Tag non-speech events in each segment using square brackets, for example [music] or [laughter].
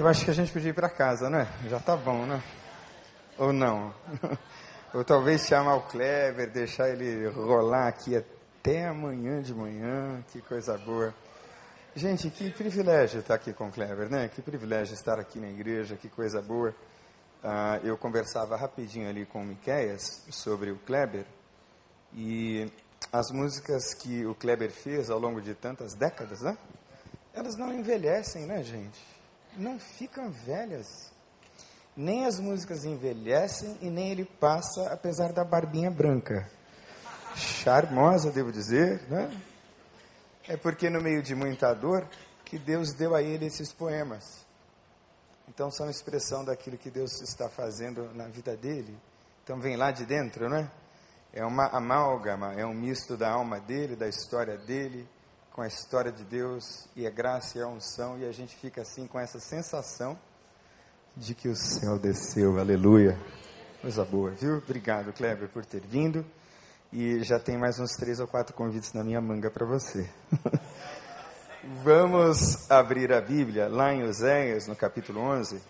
Eu acho que a gente podia ir para casa, né? Já tá bom, né? Ou não? [laughs] Ou talvez chamar o Kleber, deixar ele rolar aqui até amanhã de manhã, que coisa boa. Gente, que privilégio estar aqui com o Kleber, né? Que privilégio estar aqui na igreja, que coisa boa. Uh, eu conversava rapidinho ali com o Miqueias sobre o Kleber e as músicas que o Kleber fez ao longo de tantas décadas, né? Elas não envelhecem, né, gente? Não ficam velhas. Nem as músicas envelhecem e nem ele passa, apesar da barbinha branca. Charmosa, devo dizer, né? É porque no meio de muita dor que Deus deu a ele esses poemas. Então são expressão daquilo que Deus está fazendo na vida dele. Então vem lá de dentro, não é? É uma amálgama, é um misto da alma dele, da história dele, com a história de Deus, e a graça e a unção, e a gente fica assim com essa sensação de que o céu desceu, aleluia. Coisa boa, viu? Obrigado, Kleber, por ter vindo. E já tem mais uns três ou quatro convites na minha manga para você. [laughs] vamos abrir a Bíblia lá em Oséias, no capítulo 11.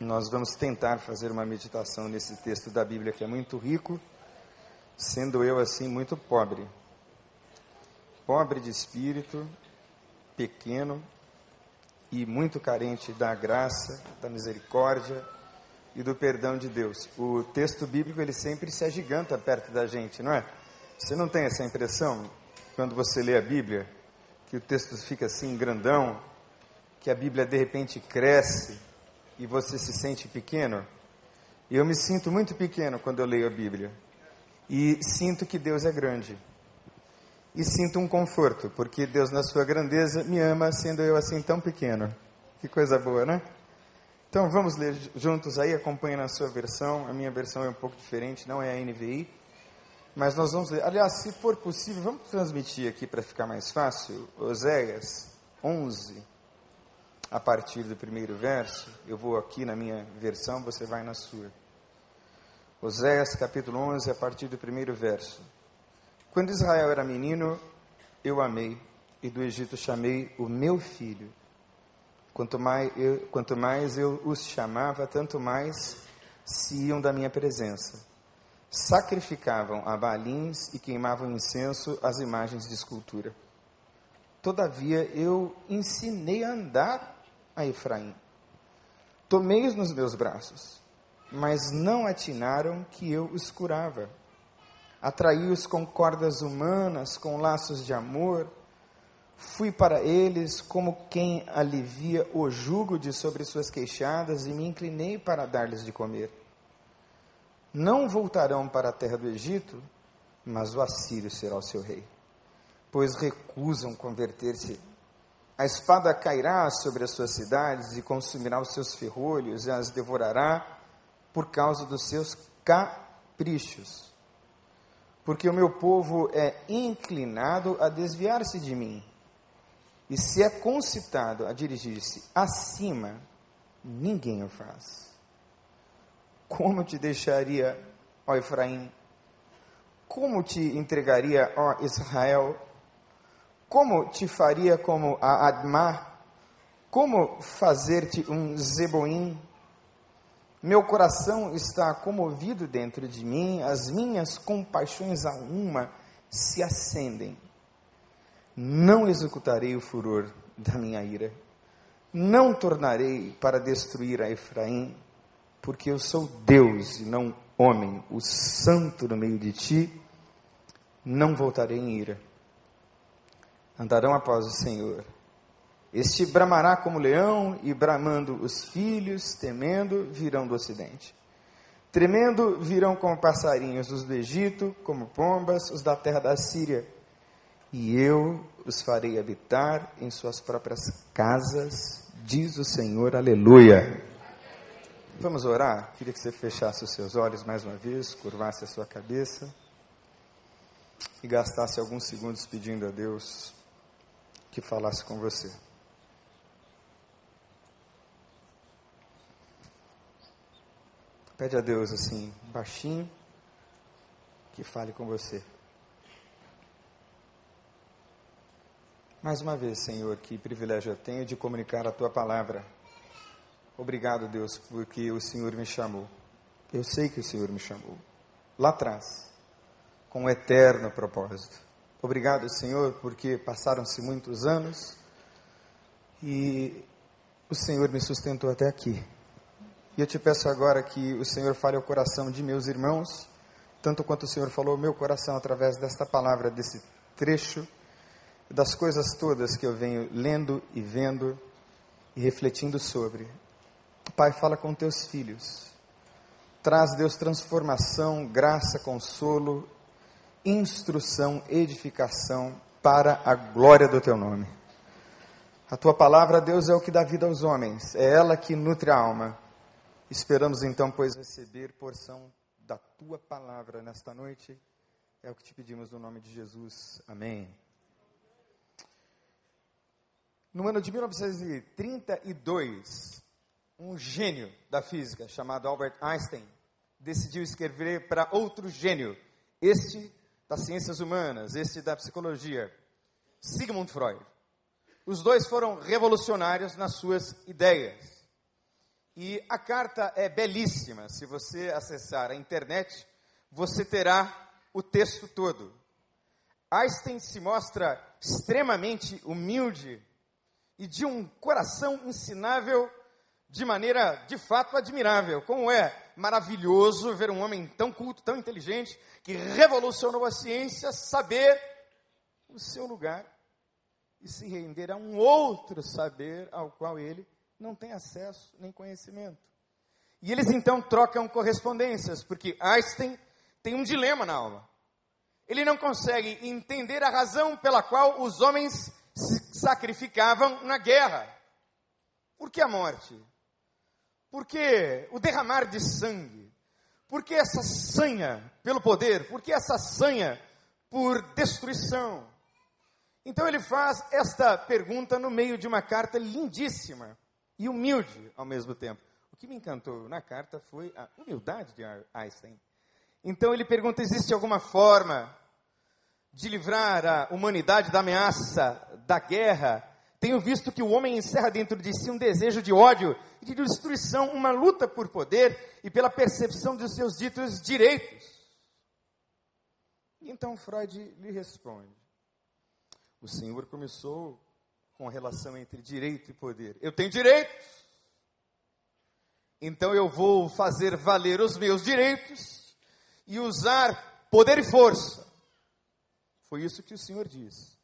Nós vamos tentar fazer uma meditação nesse texto da Bíblia que é muito rico, sendo eu assim muito pobre. Pobre de espírito, pequeno e muito carente da graça, da misericórdia e do perdão de Deus. O texto bíblico ele sempre se agiganta perto da gente, não é? Você não tem essa impressão quando você lê a Bíblia que o texto fica assim grandão, que a Bíblia de repente cresce e você se sente pequeno? Eu me sinto muito pequeno quando eu leio a Bíblia. E sinto que Deus é grande. E sinto um conforto, porque Deus, na sua grandeza, me ama, sendo eu assim tão pequeno. Que coisa boa, né? Então vamos ler juntos aí, acompanhe na sua versão. A minha versão é um pouco diferente, não é a NVI. Mas nós vamos ler. Aliás, se for possível, vamos transmitir aqui para ficar mais fácil. Oséias 11, a partir do primeiro verso. Eu vou aqui na minha versão, você vai na sua. Oséias capítulo 11, a partir do primeiro verso. Quando Israel era menino, eu amei, e do Egito chamei o meu filho. Quanto mais eu, quanto mais eu os chamava, tanto mais se iam da minha presença. Sacrificavam a balins e queimavam incenso às imagens de escultura. Todavia eu ensinei a andar a Efraim. Tomei-os nos meus braços, mas não atinaram que eu os curava. Atraí-os com cordas humanas, com laços de amor Fui para eles como quem alivia o jugo de sobre suas queixadas e me inclinei para dar-lhes de comer. Não voltarão para a terra do Egito, mas o assírio será o seu rei, pois recusam converter-se. A espada cairá sobre as suas cidades e consumirá os seus ferrolhos e as devorará por causa dos seus caprichos. Porque o meu povo é inclinado a desviar-se de mim e se é concitado a dirigir-se acima, ninguém o faz. Como te deixaria, ó Efraim? Como te entregaria, ó Israel? Como te faria como a Admar? Como fazer-te um Zeboim? Meu coração está comovido dentro de mim, as minhas compaixões a uma se acendem não executarei o furor da minha ira, não tornarei para destruir a Efraim, porque eu sou Deus e não homem, o santo no meio de ti, não voltarei em ira. Andarão após o Senhor. Este bramará como leão, e bramando os filhos, temendo, virão do ocidente. Tremendo virão como passarinhos os do Egito, como pombas, os da terra da Síria e eu os farei habitar em suas próprias casas, diz o Senhor, aleluia. Vamos orar? Queria que você fechasse os seus olhos mais uma vez, curvasse a sua cabeça e gastasse alguns segundos pedindo a Deus que falasse com você. Pede a Deus assim, baixinho, que fale com você. Mais uma vez, Senhor, que privilégio eu tenho de comunicar a tua palavra. Obrigado, Deus, porque o Senhor me chamou. Eu sei que o Senhor me chamou. Lá atrás, com um eterno propósito. Obrigado, Senhor, porque passaram-se muitos anos e o Senhor me sustentou até aqui. E eu te peço agora que o Senhor fale ao coração de meus irmãos, tanto quanto o Senhor falou ao meu coração através desta palavra, desse trecho, das coisas todas que eu venho lendo e vendo e refletindo sobre. Pai, fala com teus filhos. Traz, Deus, transformação, graça, consolo, instrução, edificação para a glória do teu nome. A tua palavra, Deus, é o que dá vida aos homens, é ela que nutre a alma. Esperamos então, pois, receber porção da tua palavra nesta noite. É o que te pedimos no nome de Jesus. Amém. No ano de 1932, um gênio da física chamado Albert Einstein decidiu escrever para outro gênio, este das ciências humanas, este da psicologia, Sigmund Freud. Os dois foram revolucionários nas suas ideias. E a carta é belíssima. Se você acessar a internet, você terá o texto todo. Einstein se mostra extremamente humilde e de um coração ensinável de maneira de fato admirável. Como é maravilhoso ver um homem tão culto, tão inteligente, que revolucionou a ciência, saber o seu lugar e se render a um outro saber ao qual ele não tem acesso nem conhecimento. E eles então trocam correspondências, porque Einstein tem um dilema na alma. Ele não consegue entender a razão pela qual os homens se sacrificavam na guerra. Por que a morte? Por que o derramar de sangue? Por que essa sanha pelo poder? Por que essa sanha por destruição? Então ele faz esta pergunta no meio de uma carta lindíssima e humilde ao mesmo tempo. O que me encantou na carta foi a humildade de Einstein. Então ele pergunta: existe alguma forma de livrar a humanidade da ameaça da guerra? Tenho visto que o homem encerra dentro de si um desejo de ódio e de destruição, uma luta por poder e pela percepção dos seus ditos direitos. Então Freud lhe responde: O Senhor começou com relação entre direito e poder. Eu tenho direitos, então eu vou fazer valer os meus direitos e usar poder e força. Foi isso que o Senhor diz.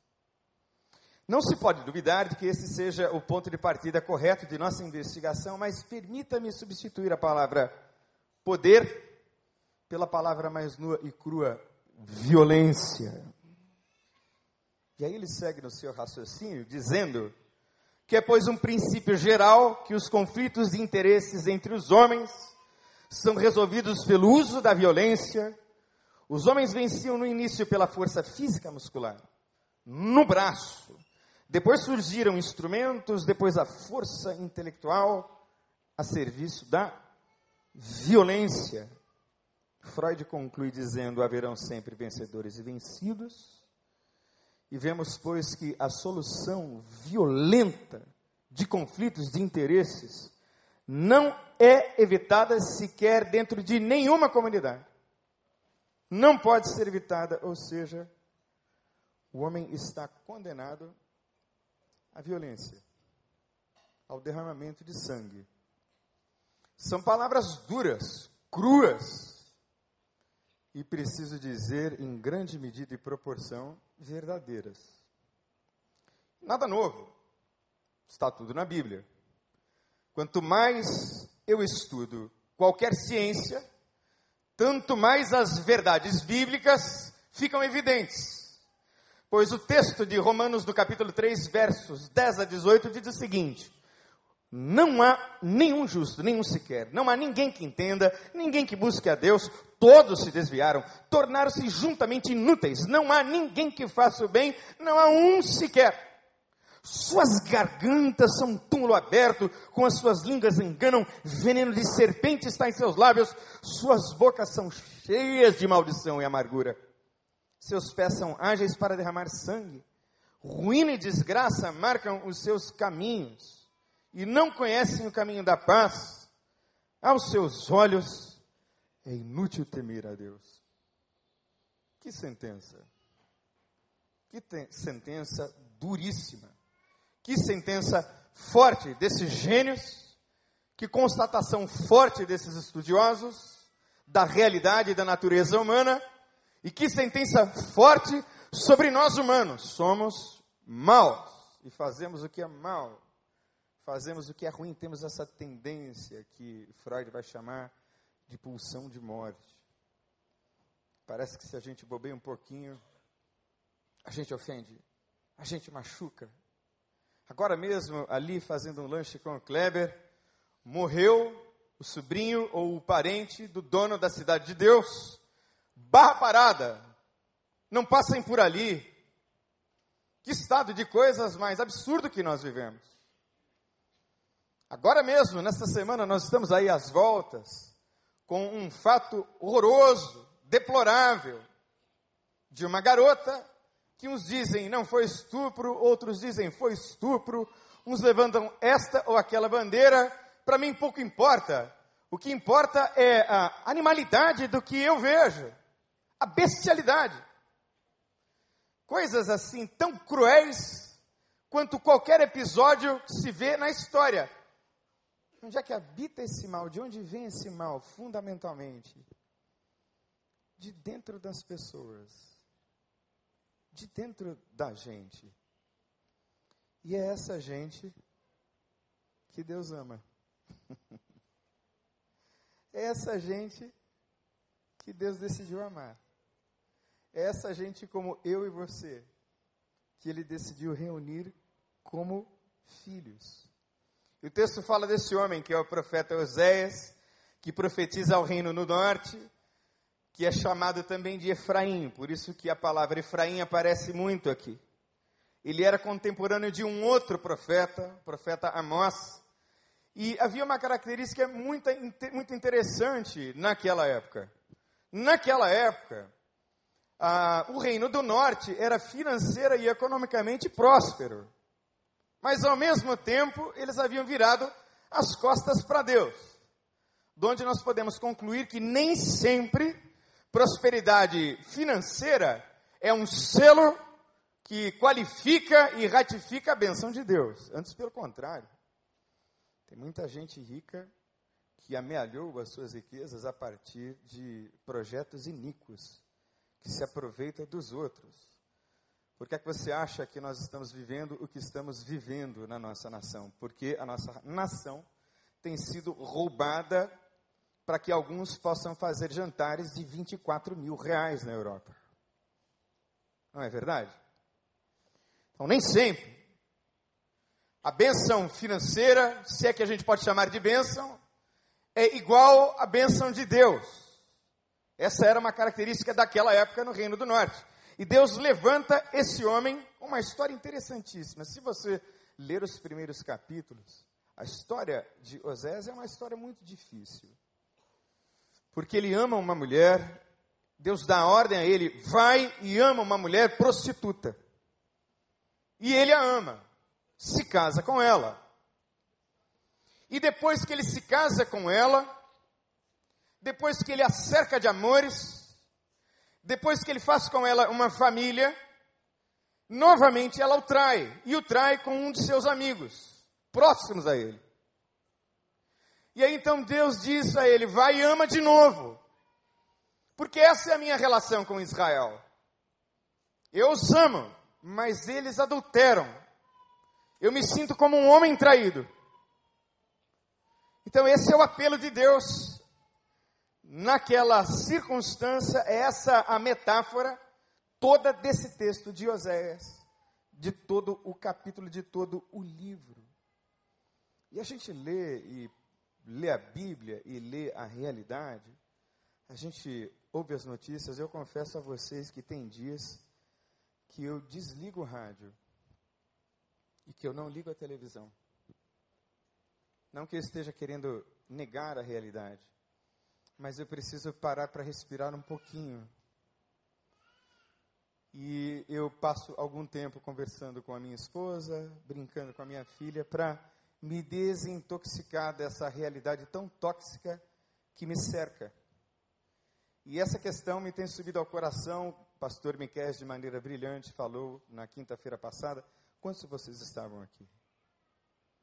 Não se pode duvidar de que esse seja o ponto de partida correto de nossa investigação, mas permita-me substituir a palavra poder pela palavra mais nua e crua violência. E aí ele segue no seu raciocínio dizendo que é, pois, um princípio geral que os conflitos de interesses entre os homens são resolvidos pelo uso da violência. Os homens venciam no início pela força física muscular, no braço. Depois surgiram instrumentos, depois a força intelectual a serviço da violência. Freud conclui dizendo: haverão sempre vencedores e vencidos e vemos, pois, que a solução violenta de conflitos de interesses não é evitada sequer dentro de nenhuma comunidade. Não pode ser evitada, ou seja, o homem está condenado à violência, ao derramamento de sangue. São palavras duras, cruas, e preciso dizer, em grande medida e proporção, verdadeiras. Nada novo. Está tudo na Bíblia. Quanto mais eu estudo qualquer ciência, tanto mais as verdades bíblicas ficam evidentes. Pois o texto de Romanos, no capítulo 3, versos 10 a 18, diz o seguinte: Não há nenhum justo, nenhum sequer, não há ninguém que entenda, ninguém que busque a Deus, Todos se desviaram, tornaram-se juntamente inúteis. Não há ninguém que faça o bem, não há um sequer. Suas gargantas são um túmulo aberto, com as suas línguas enganam, veneno de serpente está em seus lábios, suas bocas são cheias de maldição e amargura. Seus pés são ágeis para derramar sangue, ruína e desgraça marcam os seus caminhos, e não conhecem o caminho da paz, aos seus olhos é inútil temer a Deus. Que sentença! Que sentença duríssima! Que sentença forte desses gênios! Que constatação forte desses estudiosos da realidade da natureza humana! E que sentença forte sobre nós humanos! Somos maus e fazemos o que é mal fazemos o que é ruim, temos essa tendência que Freud vai chamar de pulsão de morte. Parece que se a gente bobeia um pouquinho, a gente ofende, a gente machuca. Agora mesmo, ali fazendo um lanche com o Kleber, morreu o sobrinho ou o parente do dono da cidade de Deus. Barra parada. Não passem por ali. Que estado de coisas mais absurdo que nós vivemos. Agora mesmo, nesta semana, nós estamos aí às voltas com um fato horroroso, deplorável, de uma garota que uns dizem não foi estupro, outros dizem foi estupro, uns levantam esta ou aquela bandeira, para mim pouco importa. O que importa é a animalidade do que eu vejo, a bestialidade. Coisas assim tão cruéis quanto qualquer episódio que se vê na história. Onde é que habita esse mal? De onde vem esse mal, fundamentalmente? De dentro das pessoas. De dentro da gente. E é essa gente que Deus ama. [laughs] é essa gente que Deus decidiu amar. É essa gente como eu e você, que Ele decidiu reunir como filhos. E o texto fala desse homem, que é o profeta Oséias, que profetiza ao reino no norte, que é chamado também de Efraim, por isso que a palavra Efraim aparece muito aqui. Ele era contemporâneo de um outro profeta, o profeta Amós, e havia uma característica muito, muito interessante naquela época. Naquela época, o reino do norte era financeira e economicamente próspero. Mas ao mesmo tempo, eles haviam virado as costas para Deus. De onde nós podemos concluir que nem sempre prosperidade financeira é um selo que qualifica e ratifica a benção de Deus. Antes, pelo contrário. Tem muita gente rica que amealhou as suas riquezas a partir de projetos iníquos, que se aproveita dos outros. Por que é que você acha que nós estamos vivendo o que estamos vivendo na nossa nação? Porque a nossa nação tem sido roubada para que alguns possam fazer jantares de 24 mil reais na Europa. Não é verdade? Então, nem sempre a benção financeira, se é que a gente pode chamar de benção, é igual à benção de Deus. Essa era uma característica daquela época no Reino do Norte. E Deus levanta esse homem, uma história interessantíssima. Se você ler os primeiros capítulos, a história de Osés é uma história muito difícil. Porque ele ama uma mulher, Deus dá ordem a ele, vai e ama uma mulher prostituta. E ele a ama, se casa com ela. E depois que ele se casa com ela, depois que ele a cerca de amores, depois que ele faz com ela uma família, novamente ela o trai, e o trai com um de seus amigos, próximos a ele. E aí então Deus diz a ele: vai e ama de novo, porque essa é a minha relação com Israel. Eu os amo, mas eles adulteram. Eu me sinto como um homem traído. Então, esse é o apelo de Deus naquela circunstância, é essa a metáfora toda desse texto de Oséias, de todo o capítulo, de todo o livro. E a gente lê e lê a Bíblia e lê a realidade, a gente ouve as notícias, eu confesso a vocês que tem dias que eu desligo o rádio e que eu não ligo a televisão. Não que eu esteja querendo negar a realidade, mas eu preciso parar para respirar um pouquinho. E eu passo algum tempo conversando com a minha esposa, brincando com a minha filha, para me desintoxicar dessa realidade tão tóxica que me cerca. E essa questão me tem subido ao coração. O pastor Miquel, de maneira brilhante, falou na quinta-feira passada. Quantos de vocês estavam aqui?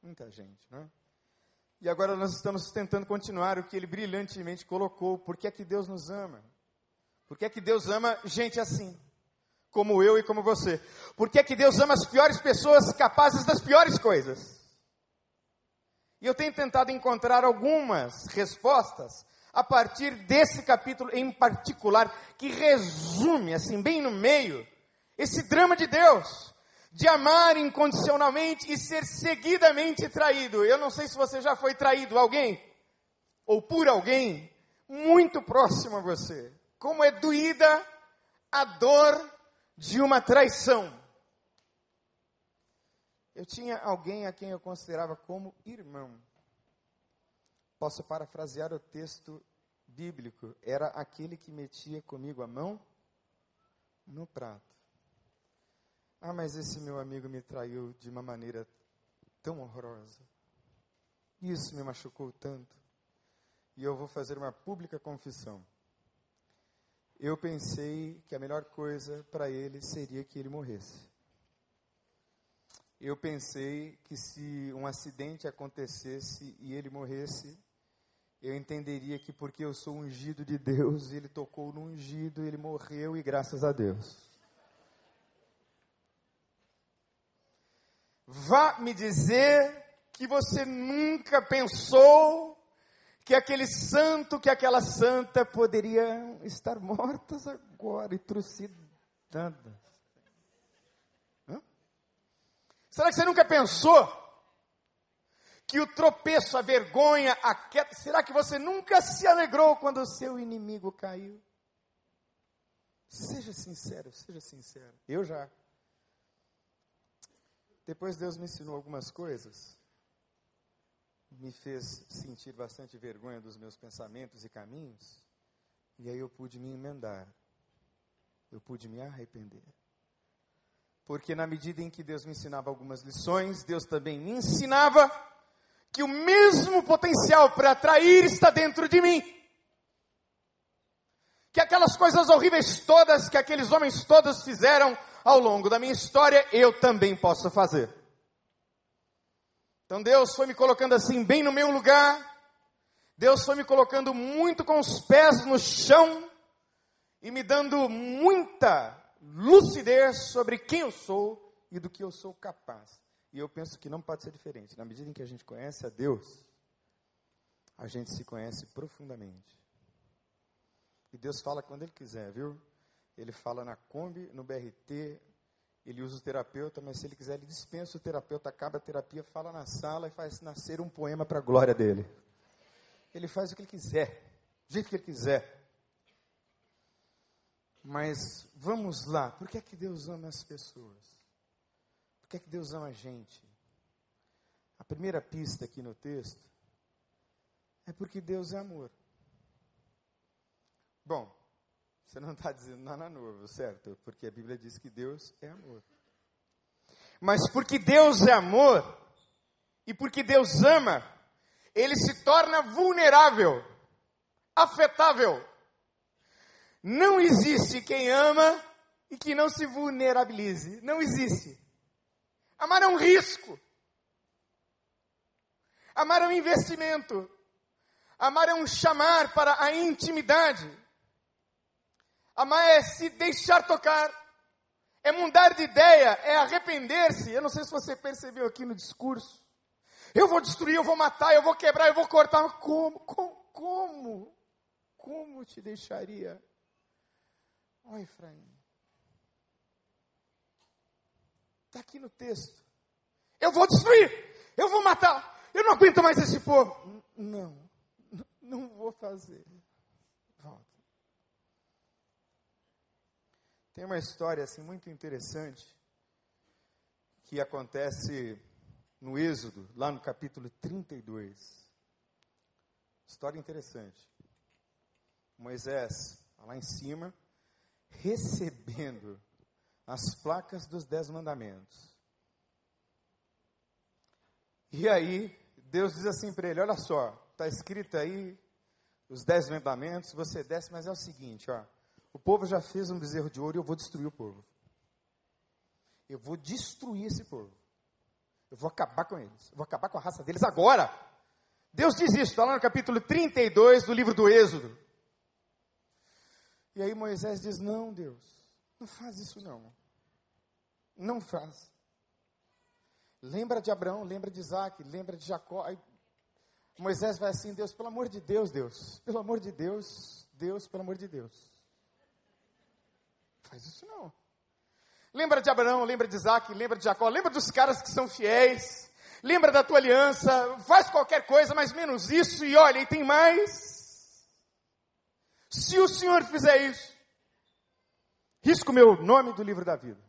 Muita gente, não é? E agora nós estamos tentando continuar o que ele brilhantemente colocou. Por que é que Deus nos ama? Por que é que Deus ama gente assim? Como eu e como você. Por que é que Deus ama as piores pessoas capazes das piores coisas? E eu tenho tentado encontrar algumas respostas a partir desse capítulo em particular, que resume, assim, bem no meio, esse drama de Deus, de amar incondicionalmente e ser seguidamente traído. Eu não sei se você já foi traído alguém, ou por alguém, muito próximo a você. Como é doída a dor de uma traição. Eu tinha alguém a quem eu considerava como irmão. Posso parafrasear o texto bíblico. Era aquele que metia comigo a mão no prato. Ah, mas esse meu amigo me traiu de uma maneira tão horrorosa. Isso me machucou tanto. E eu vou fazer uma pública confissão. Eu pensei que a melhor coisa para ele seria que ele morresse eu pensei que se um acidente acontecesse e ele morresse, eu entenderia que porque eu sou ungido de Deus, ele tocou no ungido, ele morreu e graças a Deus. Vá me dizer que você nunca pensou que aquele santo, que aquela santa poderiam estar mortas agora e trucidadas. Será que você nunca pensou que o tropeço, a vergonha, a queda, será que você nunca se alegrou quando o seu inimigo caiu? Seja sincero, seja sincero. Eu já. Depois Deus me ensinou algumas coisas, me fez sentir bastante vergonha dos meus pensamentos e caminhos, e aí eu pude me emendar, eu pude me arrepender. Porque na medida em que Deus me ensinava algumas lições, Deus também me ensinava que o mesmo potencial para atrair está dentro de mim. Que aquelas coisas horríveis todas que aqueles homens todos fizeram ao longo da minha história, eu também posso fazer. Então Deus foi me colocando assim bem no meu lugar. Deus foi me colocando muito com os pés no chão e me dando muita lucidez sobre quem eu sou e do que eu sou capaz. E eu penso que não pode ser diferente. Na medida em que a gente conhece a Deus, a gente se conhece profundamente. E Deus fala quando Ele quiser, viu? Ele fala na Kombi, no BRT, ele usa o terapeuta, mas se ele quiser, ele dispensa o terapeuta, acaba a terapia, fala na sala e faz nascer um poema para a glória dele. Ele faz o que ele quiser, do jeito que ele quiser. Mas vamos lá, por que é que Deus ama as pessoas? Por que é que Deus ama a gente? A primeira pista aqui no texto é porque Deus é amor. Bom, você não está dizendo nada novo, certo? Porque a Bíblia diz que Deus é amor. Mas porque Deus é amor, e porque Deus ama, ele se torna vulnerável, afetável. Não existe quem ama e que não se vulnerabilize. Não existe. Amar é um risco. Amar é um investimento. Amar é um chamar para a intimidade. Amar é se deixar tocar. É mudar de ideia, é arrepender-se. Eu não sei se você percebeu aqui no discurso. Eu vou destruir, eu vou matar, eu vou quebrar, eu vou cortar. Como? Como? Como, como te deixaria? Ó Efraim. Está aqui no texto. Eu vou destruir, eu vou matar, eu não aguento mais esse povo. Não, não vou fazer. Tem uma história assim muito interessante que acontece no Êxodo, lá no capítulo 32. História interessante. Moisés, lá em cima, recebendo as placas dos Dez Mandamentos. E aí, Deus diz assim para ele: Olha só, está escrito aí os dez mandamentos, você desce, mas é o seguinte: ó, o povo já fez um bezerro de ouro e eu vou destruir o povo. Eu vou destruir esse povo. Eu vou acabar com eles. Eu vou acabar com a raça deles agora. Deus diz isso, está lá no capítulo 32 do livro do Êxodo. E aí Moisés diz: Não, Deus, não faz isso não. Não faz. Lembra de Abraão, lembra de Isaac, lembra de Jacó. Aí Moisés vai assim: Deus, pelo amor de Deus, Deus, pelo amor de Deus, Deus, pelo amor de Deus. Faz isso não. Lembra de Abraão, lembra de Isaac, lembra de Jacó, lembra dos caras que são fiéis, lembra da tua aliança, faz qualquer coisa, mas menos isso, e olha, e tem mais. Se o Senhor fizer isso, risco meu nome do livro da vida.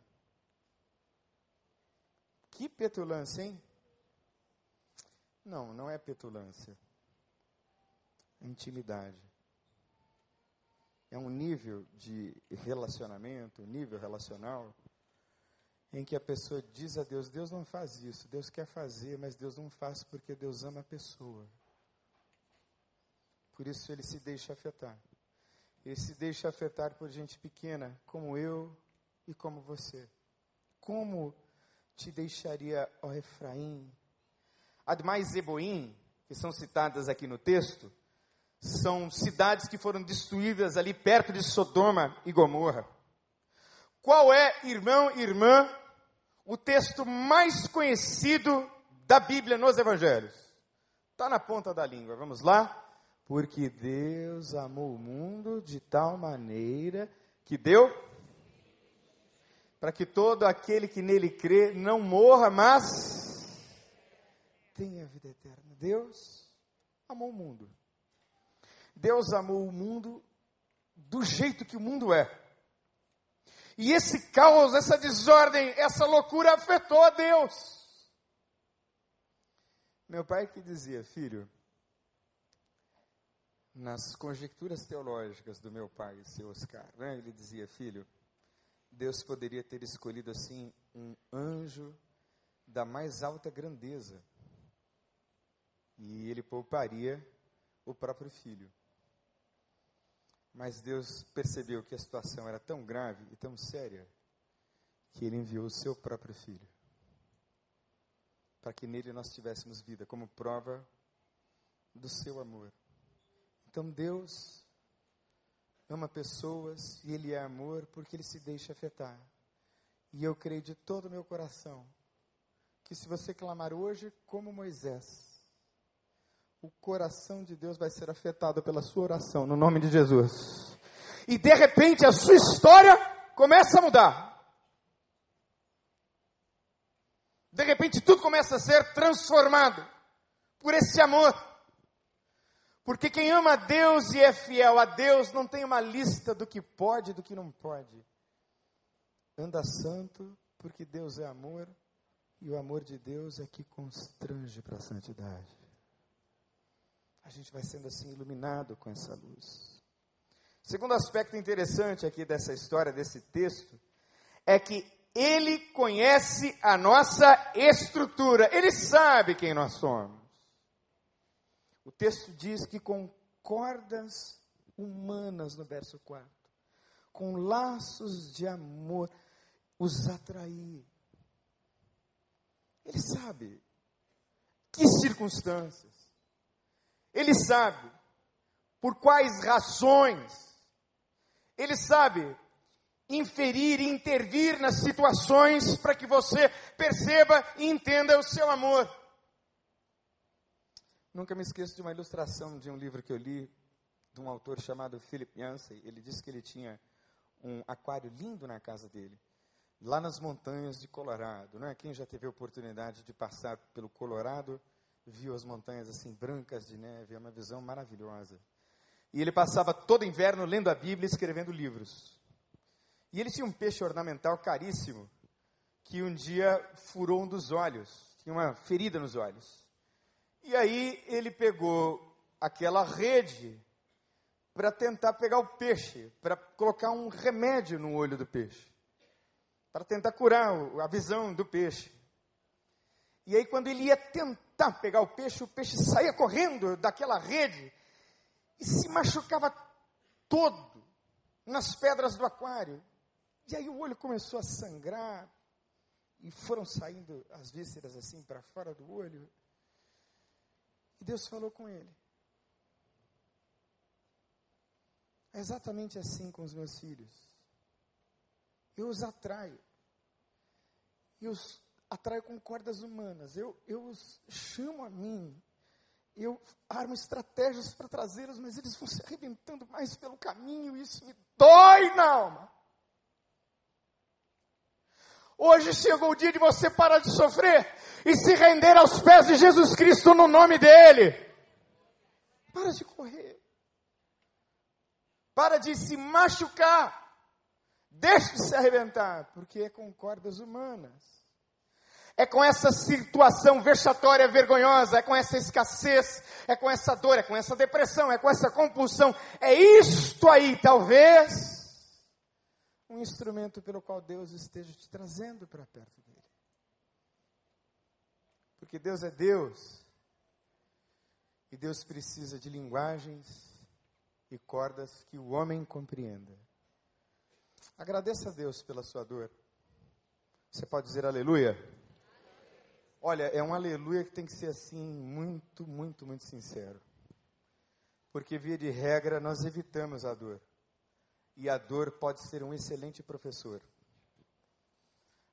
Que petulância, hein? Não, não é petulância. Intimidade. É um nível de relacionamento, um nível relacional em que a pessoa diz a Deus: Deus não faz isso, Deus quer fazer, mas Deus não faz porque Deus ama a pessoa. Por isso ele se deixa afetar. Ele se deixa afetar por gente pequena, como eu e como você. Como te deixaria, ó Efraim? Ademais, Zeboim, que são citadas aqui no texto, são cidades que foram destruídas ali perto de Sodoma e Gomorra. Qual é, irmão e irmã, o texto mais conhecido da Bíblia nos Evangelhos? Está na ponta da língua, vamos lá? Porque Deus amou o mundo de tal maneira que deu para que todo aquele que nele crê não morra, mas tenha vida eterna. Deus amou o mundo. Deus amou o mundo do jeito que o mundo é. E esse caos, essa desordem, essa loucura afetou a Deus. Meu pai que dizia, filho, nas conjecturas teológicas do meu pai, seu Oscar, né, ele dizia, filho, Deus poderia ter escolhido assim um anjo da mais alta grandeza e ele pouparia o próprio filho. Mas Deus percebeu que a situação era tão grave e tão séria que ele enviou o seu próprio filho para que nele nós tivéssemos vida como prova do seu amor. Então Deus ama pessoas e ele é amor porque ele se deixa afetar. E eu creio de todo o meu coração que se você clamar hoje como Moisés, o coração de Deus vai ser afetado pela sua oração, no nome de Jesus. E de repente a sua história começa a mudar. De repente tudo começa a ser transformado por esse amor. Porque quem ama a Deus e é fiel a Deus não tem uma lista do que pode e do que não pode. Anda santo, porque Deus é amor, e o amor de Deus é que constrange para a santidade a gente vai sendo assim iluminado com essa luz. Segundo aspecto interessante aqui dessa história, desse texto, é que ele conhece a nossa estrutura, ele sabe quem nós somos. O texto diz que com cordas humanas, no verso 4, com laços de amor, os atrair. Ele sabe que circunstâncias, ele sabe por quais razões. Ele sabe inferir e intervir nas situações para que você perceba e entenda o seu amor. Nunca me esqueço de uma ilustração de um livro que eu li de um autor chamado Philip Yancey. Ele disse que ele tinha um aquário lindo na casa dele, lá nas montanhas de Colorado. Não é? Quem já teve a oportunidade de passar pelo Colorado viu as montanhas assim brancas de neve, é uma visão maravilhosa. E ele passava todo inverno lendo a Bíblia e escrevendo livros. E ele tinha um peixe ornamental caríssimo, que um dia furou um dos olhos, tinha uma ferida nos olhos. E aí ele pegou aquela rede para tentar pegar o peixe, para colocar um remédio no olho do peixe, para tentar curar a visão do peixe. E aí, quando ele ia tentar pegar o peixe, o peixe saía correndo daquela rede e se machucava todo nas pedras do aquário. E aí o olho começou a sangrar e foram saindo as vísceras assim para fora do olho. E Deus falou com ele. É exatamente assim com os meus filhos. Eu os atraio. Eu os atraio com cordas humanas. Eu, eu os chamo a mim. Eu armo estratégias para trazê-los, mas eles vão se arrebentando mais pelo caminho. E isso me dói na alma. Hoje chegou o dia de você parar de sofrer e se render aos pés de Jesus Cristo no nome dEle. Para de correr. Para de se machucar. Deixe de se arrebentar, porque é com cordas humanas. É com essa situação vexatória, vergonhosa, é com essa escassez, é com essa dor, é com essa depressão, é com essa compulsão. É isto aí, talvez, um instrumento pelo qual Deus esteja te trazendo para perto dele. Porque Deus é Deus. E Deus precisa de linguagens e cordas que o homem compreenda. Agradeça a Deus pela sua dor. Você pode dizer aleluia? Olha, é um aleluia que tem que ser assim, muito, muito, muito sincero. Porque, via de regra, nós evitamos a dor. E a dor pode ser um excelente professor.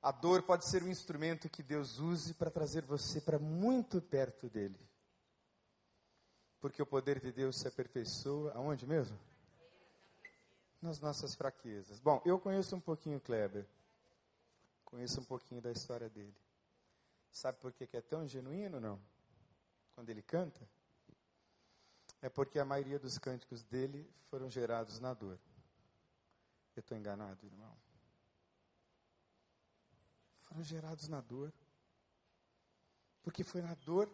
A dor pode ser um instrumento que Deus use para trazer você para muito perto dele. Porque o poder de Deus se aperfeiçoa aonde mesmo? Nas nossas fraquezas. Bom, eu conheço um pouquinho Kleber. Conheço um pouquinho da história dele. Sabe por que é tão genuíno, não? Quando ele canta? É porque a maioria dos cânticos dele foram gerados na dor. Eu estou enganado, irmão? Foram gerados na dor. Porque foi na dor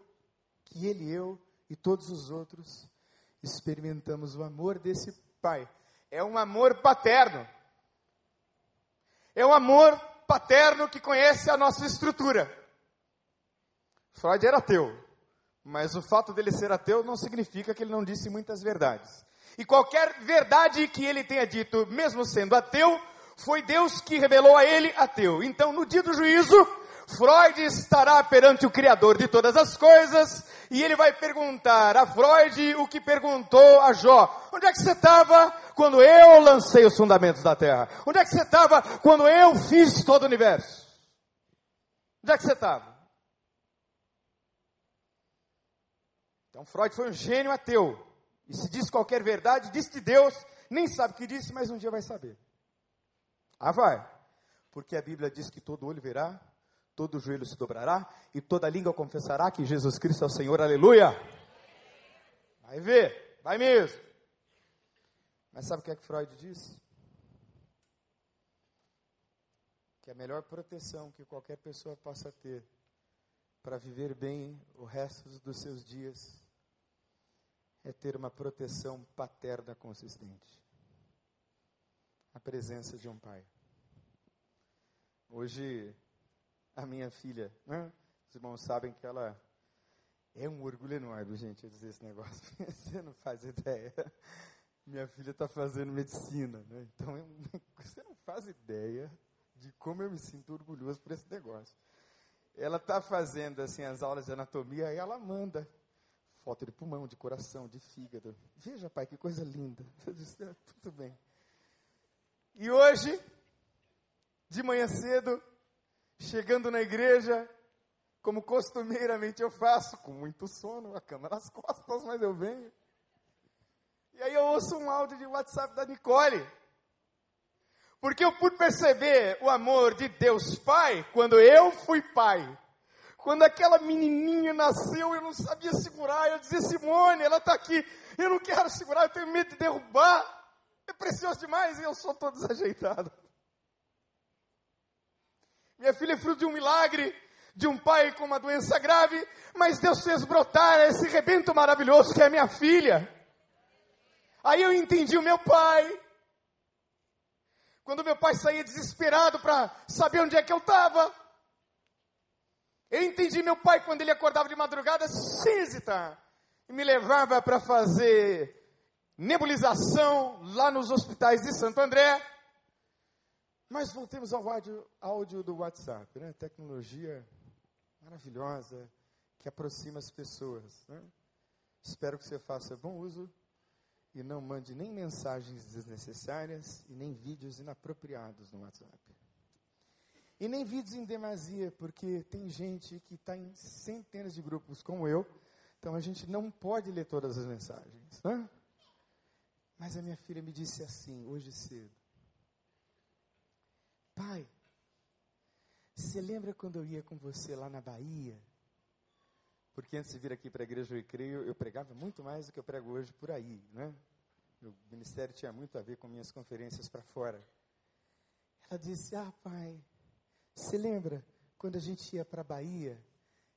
que ele eu e todos os outros experimentamos o amor desse Pai. É um amor paterno. É um amor paterno que conhece a nossa estrutura. Freud era ateu, mas o fato dele ser ateu não significa que ele não disse muitas verdades. E qualquer verdade que ele tenha dito, mesmo sendo ateu, foi Deus que revelou a ele ateu. Então, no dia do juízo, Freud estará perante o Criador de todas as coisas e ele vai perguntar a Freud o que perguntou a Jó: Onde é que você estava quando eu lancei os fundamentos da Terra? Onde é que você estava quando eu fiz todo o universo? Onde é que você estava? Então, Freud foi um gênio ateu. E se diz qualquer verdade, disse de Deus, nem sabe o que disse, mas um dia vai saber. Ah, vai. Porque a Bíblia diz que todo olho verá, todo joelho se dobrará e toda língua confessará que Jesus Cristo é o Senhor, aleluia. Vai ver, vai mesmo. Mas sabe o que é que Freud disse? Que a melhor proteção que qualquer pessoa possa ter para viver bem o resto dos seus dias é ter uma proteção paterna consistente. A presença de um pai. Hoje a minha filha. Né? Os irmãos sabem que ela é um orgulho enorme, gente, eu dizer esse negócio. [laughs] Você não faz ideia. Minha filha está fazendo medicina, né? Então eu, você não faz ideia de como eu me sinto orgulhoso por esse negócio. Ela está fazendo assim as aulas de anatomia e ela manda foto de pulmão, de coração, de fígado. Veja, pai, que coisa linda. [laughs] Eu disse, é, tudo bem. E hoje, de manhã cedo, chegando na igreja, como costumeiramente eu faço, com muito sono, a cama nas costas, mas eu venho. E aí eu ouço um áudio de WhatsApp da Nicole. Porque eu pude perceber o amor de Deus Pai quando eu fui pai. Quando aquela menininha nasceu, eu não sabia segurar. Eu dizia, Simone, ela está aqui. Eu não quero segurar, eu tenho medo de derrubar. É precioso demais e eu sou todo desajeitado. Minha filha é fruto de um milagre, de um pai com uma doença grave, mas Deus fez brotar esse rebento maravilhoso que é minha filha. Aí eu entendi o meu pai. Quando meu pai saía desesperado para saber onde é que eu estava. Eu entendi meu pai quando ele acordava de madrugada, cinzita, e me levava para fazer nebulização lá nos hospitais de Santo André. Mas voltemos ao áudio, áudio do WhatsApp, né? Tecnologia maravilhosa que aproxima as pessoas. Né? Espero que você faça bom uso e não mande nem mensagens desnecessárias e nem vídeos inapropriados no WhatsApp. E nem vídeos em demasia, porque tem gente que está em centenas de grupos como eu, então a gente não pode ler todas as mensagens. Né? Mas a minha filha me disse assim, hoje cedo: Pai, você lembra quando eu ia com você lá na Bahia? Porque antes de vir aqui para a igreja Eu Creio, eu pregava muito mais do que eu prego hoje por aí, né? Meu ministério tinha muito a ver com minhas conferências para fora. Ela disse: Ah, pai, você lembra quando a gente ia para a Bahia?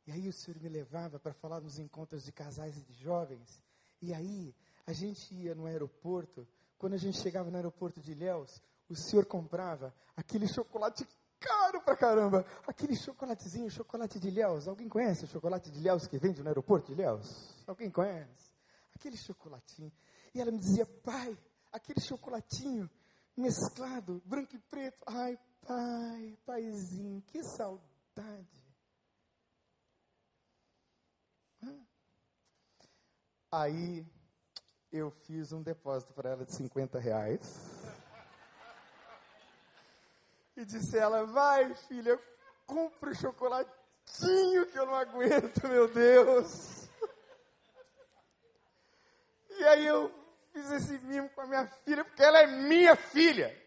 E aí o senhor me levava para falar nos encontros de casais e de jovens. E aí a gente ia no aeroporto. Quando a gente chegava no aeroporto de Ilhéus, o senhor comprava aquele chocolate caro pra caramba. Aquele chocolatezinho, chocolate de Ilhéus. Alguém conhece o chocolate de Ilhéus que vende no aeroporto de Ilhéus? Alguém conhece? Aquele chocolatinho. E ela me dizia, pai, aquele chocolatinho mesclado, branco e preto. Ai, pai, paizinho, que saudade. Aí eu fiz um depósito para ela de 50 reais e disse ela: Vai, filha, compra o chocolatinho que eu não aguento, meu Deus. E aí eu fiz esse mimo com a minha filha, porque ela é minha filha.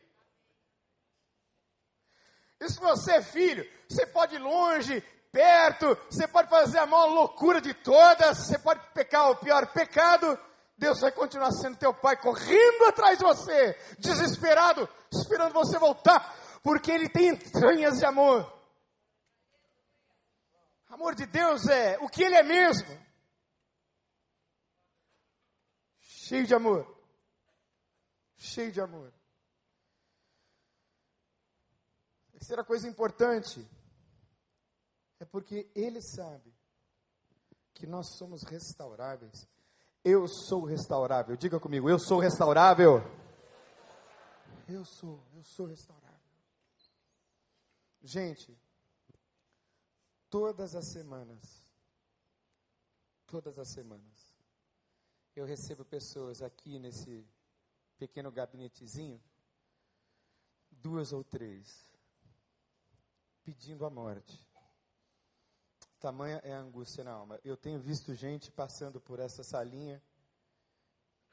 E se você é filho, você pode ir longe, perto, você pode fazer a maior loucura de todas, você pode pecar o pior pecado, Deus vai continuar sendo teu pai, correndo atrás de você, desesperado, esperando você voltar porque ele tem entranhas de amor. Amor de Deus é o que ele é mesmo. Cheio de amor. Cheio de amor. Terceira coisa importante é porque ele sabe que nós somos restauráveis. Eu sou restaurável. Diga comigo, eu sou restaurável. Eu sou, eu sou restaurável. Gente, todas as semanas, todas as semanas, eu recebo pessoas aqui nesse pequeno gabinetezinho, duas ou três, pedindo a morte. Tamanha é a angústia na alma. Eu tenho visto gente passando por essa salinha,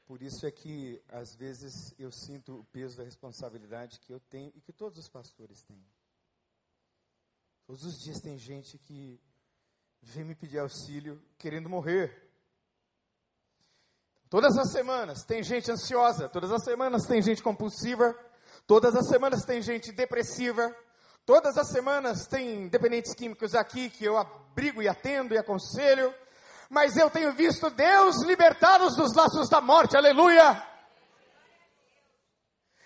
por isso é que, às vezes, eu sinto o peso da responsabilidade que eu tenho e que todos os pastores têm. Todos os dias tem gente que vem me pedir auxílio querendo morrer. Todas as semanas tem gente ansiosa, todas as semanas tem gente compulsiva, todas as semanas tem gente depressiva, todas as semanas tem dependentes químicos aqui que eu abrigo e atendo e aconselho, mas eu tenho visto Deus libertar-nos dos laços da morte, aleluia!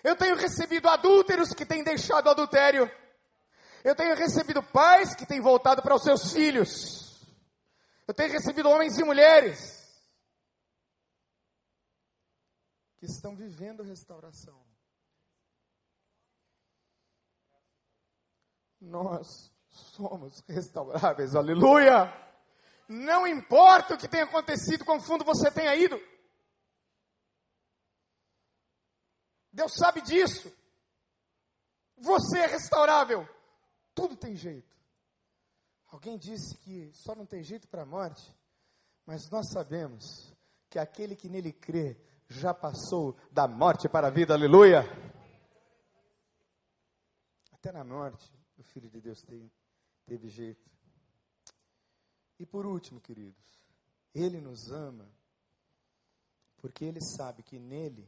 Eu tenho recebido adúlteros que têm deixado o adultério, eu tenho recebido pais que têm voltado para os seus filhos. Eu tenho recebido homens e mulheres que estão vivendo restauração. Nós somos restauráveis, aleluia! Não importa o que tenha acontecido, quão fundo você tenha ido. Deus sabe disso. Você é restaurável. Tudo tem jeito. Alguém disse que só não tem jeito para a morte, mas nós sabemos que aquele que nele crê já passou da morte para a vida, aleluia. Até na morte, o Filho de Deus tem, teve jeito. E por último, queridos, Ele nos ama, porque Ele sabe que nele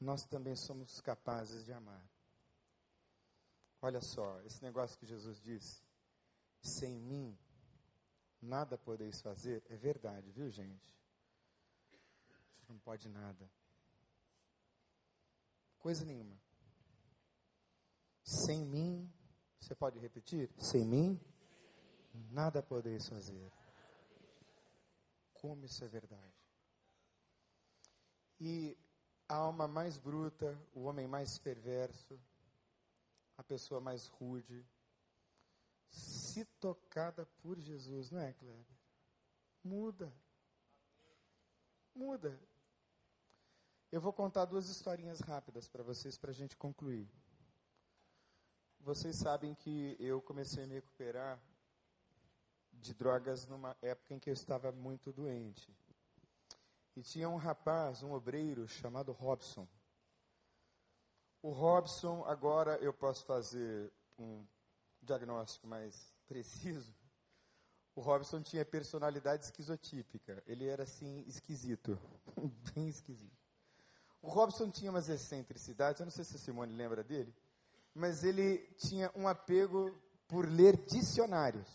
nós também somos capazes de amar. Olha só, esse negócio que Jesus disse, sem mim nada podeis fazer, é verdade, viu gente? Você não pode nada. Coisa nenhuma. Sem mim, você pode repetir? Sem mim, nada podeis fazer. Como isso é verdade. E a alma mais bruta, o homem mais perverso, a pessoa mais rude, se tocada por Jesus, não é, Kleber? Muda. Muda. Eu vou contar duas historinhas rápidas para vocês, para a gente concluir. Vocês sabem que eu comecei a me recuperar de drogas numa época em que eu estava muito doente. E tinha um rapaz, um obreiro chamado Robson. O Robson, agora eu posso fazer um diagnóstico mais preciso. O Robson tinha personalidade esquizotípica. Ele era assim, esquisito. [laughs] Bem esquisito. O Robson tinha umas excentricidades, eu não sei se a Simone lembra dele, mas ele tinha um apego por ler dicionários.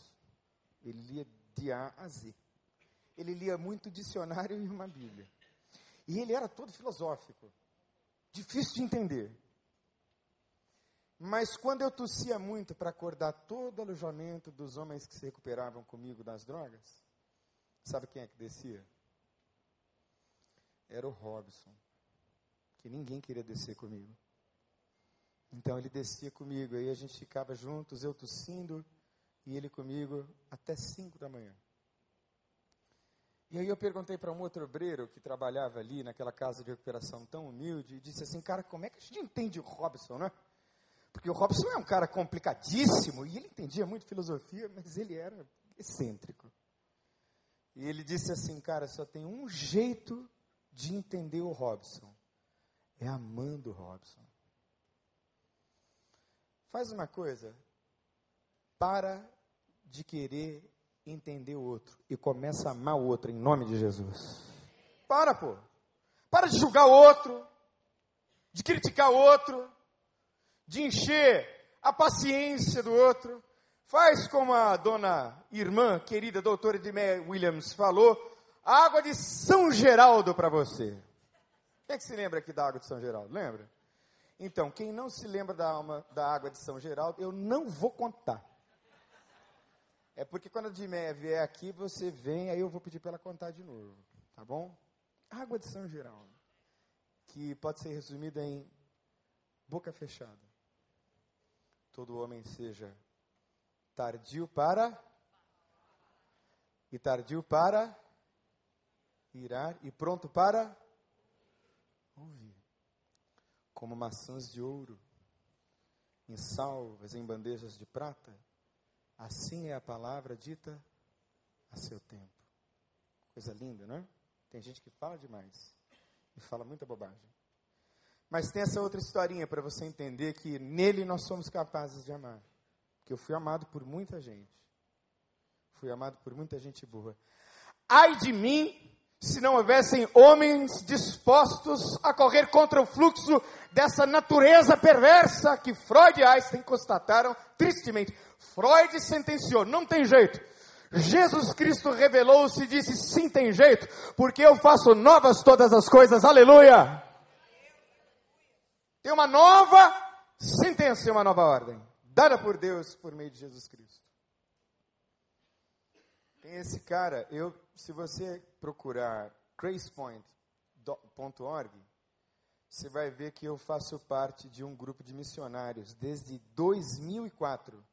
Ele lia de A a Z. Ele lia muito dicionário e uma Bíblia. E ele era todo filosófico. Difícil de entender. Mas quando eu tossia muito para acordar todo o alojamento dos homens que se recuperavam comigo das drogas, sabe quem é que descia? Era o Robson, que ninguém queria descer comigo. Então ele descia comigo, aí a gente ficava juntos, eu tossindo e ele comigo até cinco da manhã. E aí eu perguntei para um outro obreiro que trabalhava ali naquela casa de recuperação tão humilde e disse assim, cara, como é que a gente entende o Robson, né? Porque o Robson é um cara complicadíssimo e ele entendia muito filosofia, mas ele era excêntrico. E ele disse assim, cara, só tem um jeito de entender o Robson. É amando o Robson. Faz uma coisa. Para de querer entender o outro e começa a amar o outro em nome de Jesus. Para, pô. Para de julgar o outro, de criticar o outro, de encher a paciência do outro. Faz como a dona irmã, querida doutora Edmé Williams, falou: água de São Geraldo para você. Quem é que se lembra aqui da água de São Geraldo? Lembra? Então, quem não se lembra da, alma, da água de São Geraldo, eu não vou contar. É porque quando a Edmé vier aqui, você vem, aí eu vou pedir para ela contar de novo. Tá bom? Água de São Geraldo. Que pode ser resumida em boca fechada todo homem seja tardio para e tardio para irar e pronto para ouvir. Como maçãs de ouro em salvas, em bandejas de prata, assim é a palavra dita a seu tempo. Coisa linda, não é? Tem gente que fala demais e fala muita bobagem. Mas tem essa outra historinha para você entender que nele nós somos capazes de amar. Porque eu fui amado por muita gente. Fui amado por muita gente boa. Ai de mim se não houvessem homens dispostos a correr contra o fluxo dessa natureza perversa que Freud e Einstein constataram tristemente. Freud sentenciou, não tem jeito. Jesus Cristo revelou-se e disse: sim, tem jeito, porque eu faço novas todas as coisas. Aleluia! Tem uma nova sentença uma nova ordem, dada por Deus por meio de Jesus Cristo. Tem esse cara, eu, se você procurar gracepoint.org, você vai ver que eu faço parte de um grupo de missionários desde 2004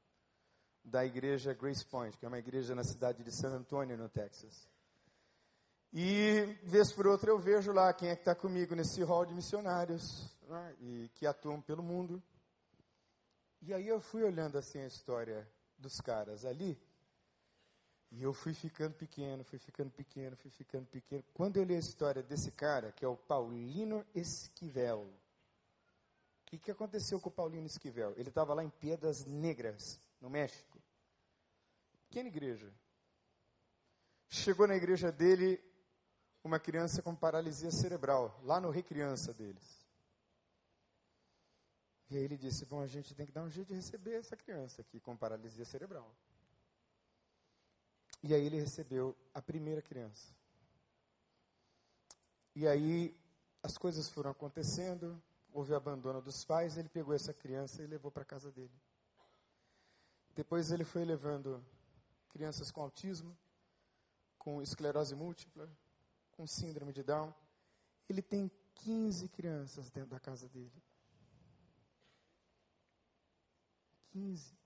da igreja Grace Point, que é uma igreja na cidade de San Antonio, no Texas. E, vez por outra, eu vejo lá quem é que está comigo nesse hall de missionários né, e que atuam pelo mundo. E aí eu fui olhando assim a história dos caras ali, e eu fui ficando pequeno, fui ficando pequeno, fui ficando pequeno. Quando eu li a história desse cara, que é o Paulino Esquivel, o que, que aconteceu com o Paulino Esquivel? Ele estava lá em Pedras Negras, no México. Pequena igreja. Chegou na igreja dele uma criança com paralisia cerebral, lá no Recriança deles. E aí ele disse: Bom, a gente tem que dar um jeito de receber essa criança aqui com paralisia cerebral. E aí ele recebeu a primeira criança. E aí as coisas foram acontecendo, houve abandono dos pais, ele pegou essa criança e levou para casa dele. Depois ele foi levando crianças com autismo, com esclerose múltipla, com síndrome de Down. Ele tem 15 crianças dentro da casa dele. 15.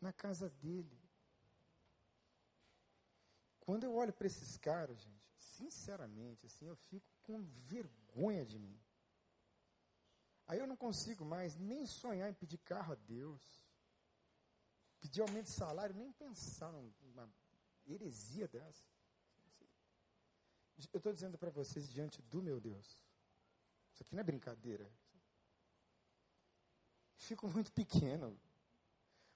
Na casa dele. Quando eu olho para esses caras, gente, sinceramente, assim, eu fico com vergonha de mim. Aí eu não consigo mais nem sonhar em pedir carro a Deus, pedir aumento de salário, nem pensar numa heresia dessa. Eu estou dizendo para vocês diante do meu Deus. Isso aqui não é brincadeira. Fico muito pequeno.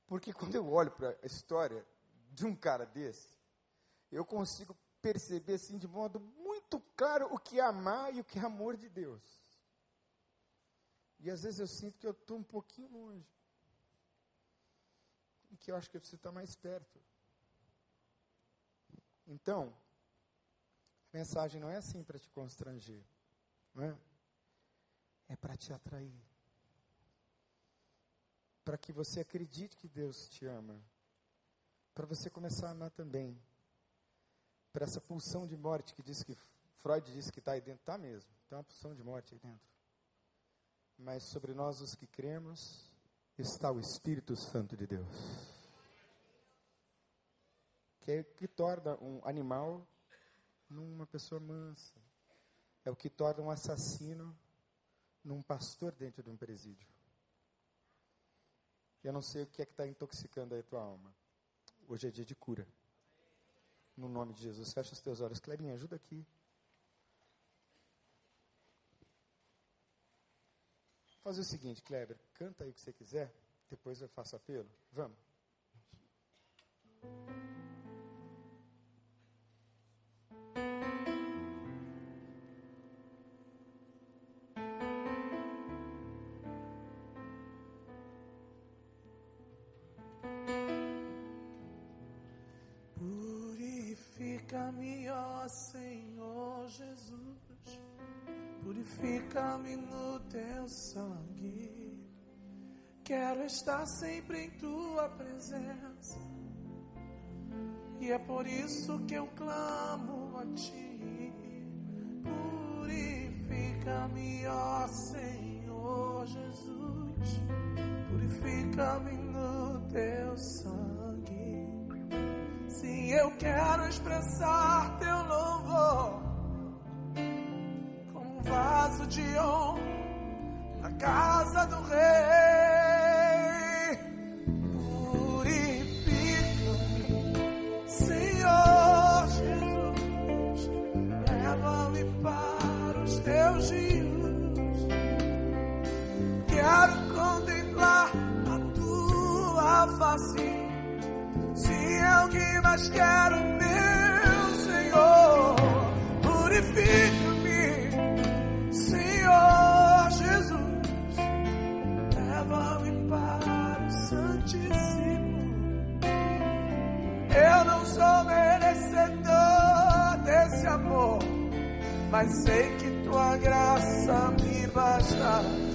Porque quando eu olho para a história de um cara desse, eu consigo perceber assim de modo muito claro o que é amar e o que é amor de Deus. E às vezes eu sinto que eu estou um pouquinho longe. E que eu acho que eu preciso estar mais perto. Então, a mensagem não é assim para te constranger, não é? É para te atrair. Para que você acredite que Deus te ama. Para você começar a amar também. Para essa pulsão de morte que diz que Freud disse que está aí dentro, está mesmo. Tem uma pulsão de morte aí dentro. Mas sobre nós os que cremos está o Espírito Santo de Deus. Que é que torna um animal numa pessoa mansa. É o que torna um assassino num pastor dentro de um presídio. Eu não sei o que é que está intoxicando aí a tua alma. Hoje é dia de cura. No nome de Jesus. Fecha os teus olhos. Clebinha, ajuda aqui. Fazer o seguinte, Kleber. Canta aí o que você quiser. Depois eu faço apelo. Vamos. Quero estar sempre em tua presença, e é por isso que eu clamo a ti. Purifica-me, ó Senhor Jesus, purifica-me no teu sangue. Sim, eu quero expressar teu louvor como um vaso de honra na casa do rei. Face. Se é o que mais quero, meu Senhor, purifica-me, Senhor Jesus, leva-me para o Santíssimo. Eu não sou merecedor desse amor, mas sei que tua graça me basta.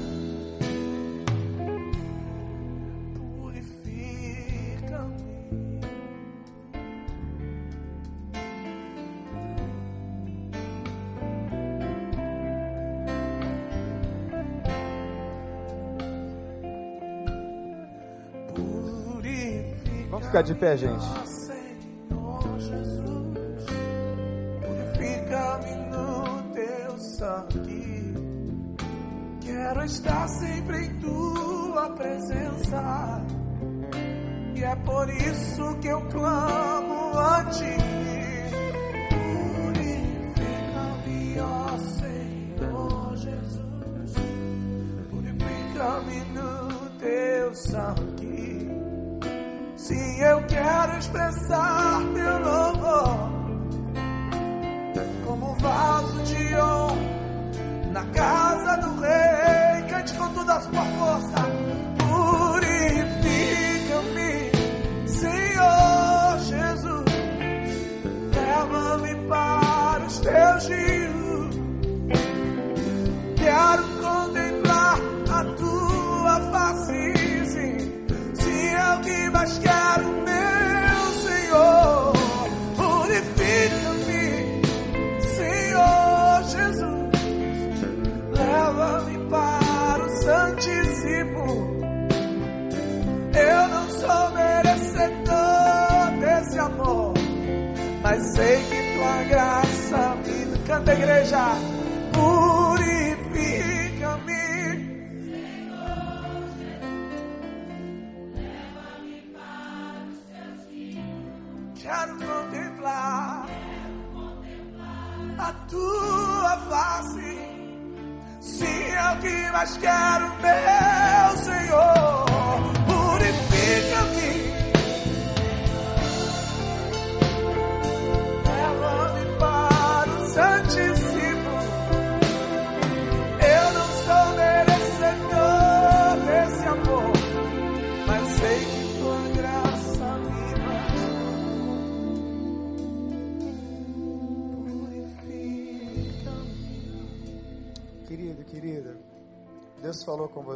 Ficar de pé, gente. Purifica-me no teu sangue. Quero estar sempre em tua presença. E é por isso que eu clamo a ti. Sim, eu quero expressar teu louvor como um vaso de honra na casa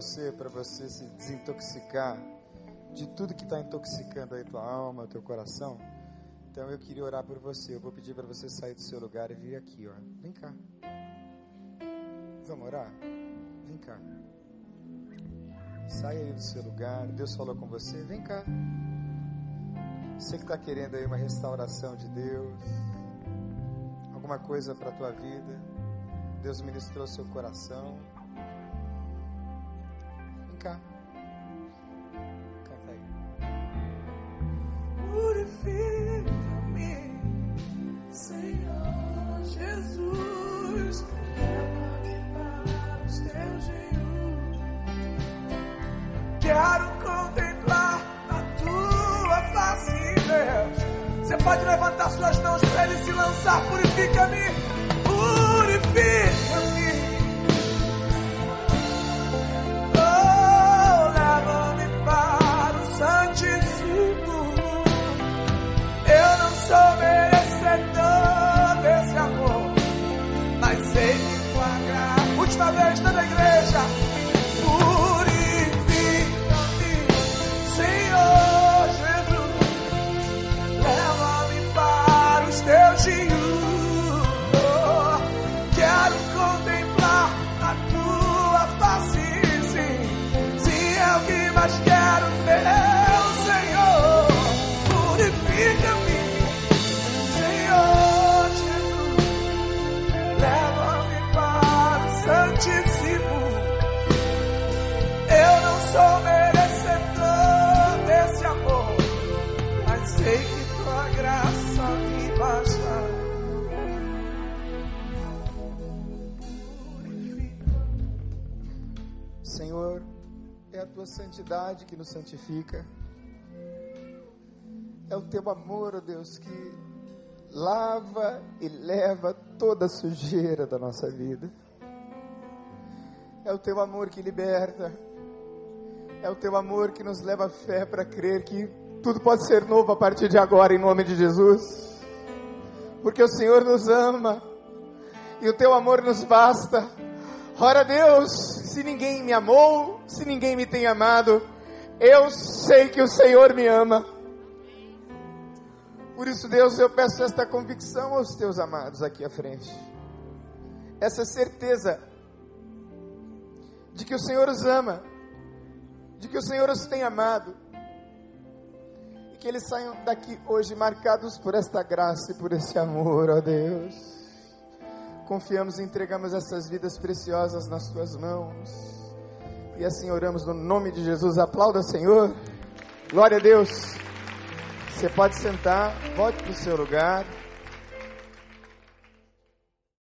você para você se desintoxicar de tudo que está intoxicando aí tua alma, teu coração. Então eu queria orar por você. Eu vou pedir para você sair do seu lugar e vir aqui, ó. Vem cá. Vamos orar? Vem cá. Sai aí do seu lugar. Deus falou com você. Vem cá. Você que está querendo aí uma restauração de Deus, alguma coisa para a tua vida. Deus ministrou seu coração. Canta aí. Purifica-me, Senhor Jesus. Leva-me os teus. Quero contemplar a tua face, Deus. Você pode levantar suas mãos para ele se lançar. Purifica-me, purifica-me. Última vez toda a igreja. Santidade que nos santifica. É o teu amor, ó Deus, que lava e leva toda a sujeira da nossa vida. É o teu amor que liberta. É o teu amor que nos leva a fé para crer que tudo pode ser novo a partir de agora, em nome de Jesus. Porque o Senhor nos ama e o teu amor nos basta. Ora, Deus, se ninguém me amou, se ninguém me tem amado, eu sei que o Senhor me ama. Por isso, Deus, eu peço esta convicção aos teus amados aqui à frente. Essa certeza de que o Senhor os ama, de que o Senhor os tem amado, e que eles saiam daqui hoje marcados por esta graça e por esse amor, ó Deus. Confiamos e entregamos essas vidas preciosas nas tuas mãos. E assim oramos no nome de Jesus. Aplauda, Senhor. Glória a Deus. Você pode sentar, volte para o seu lugar.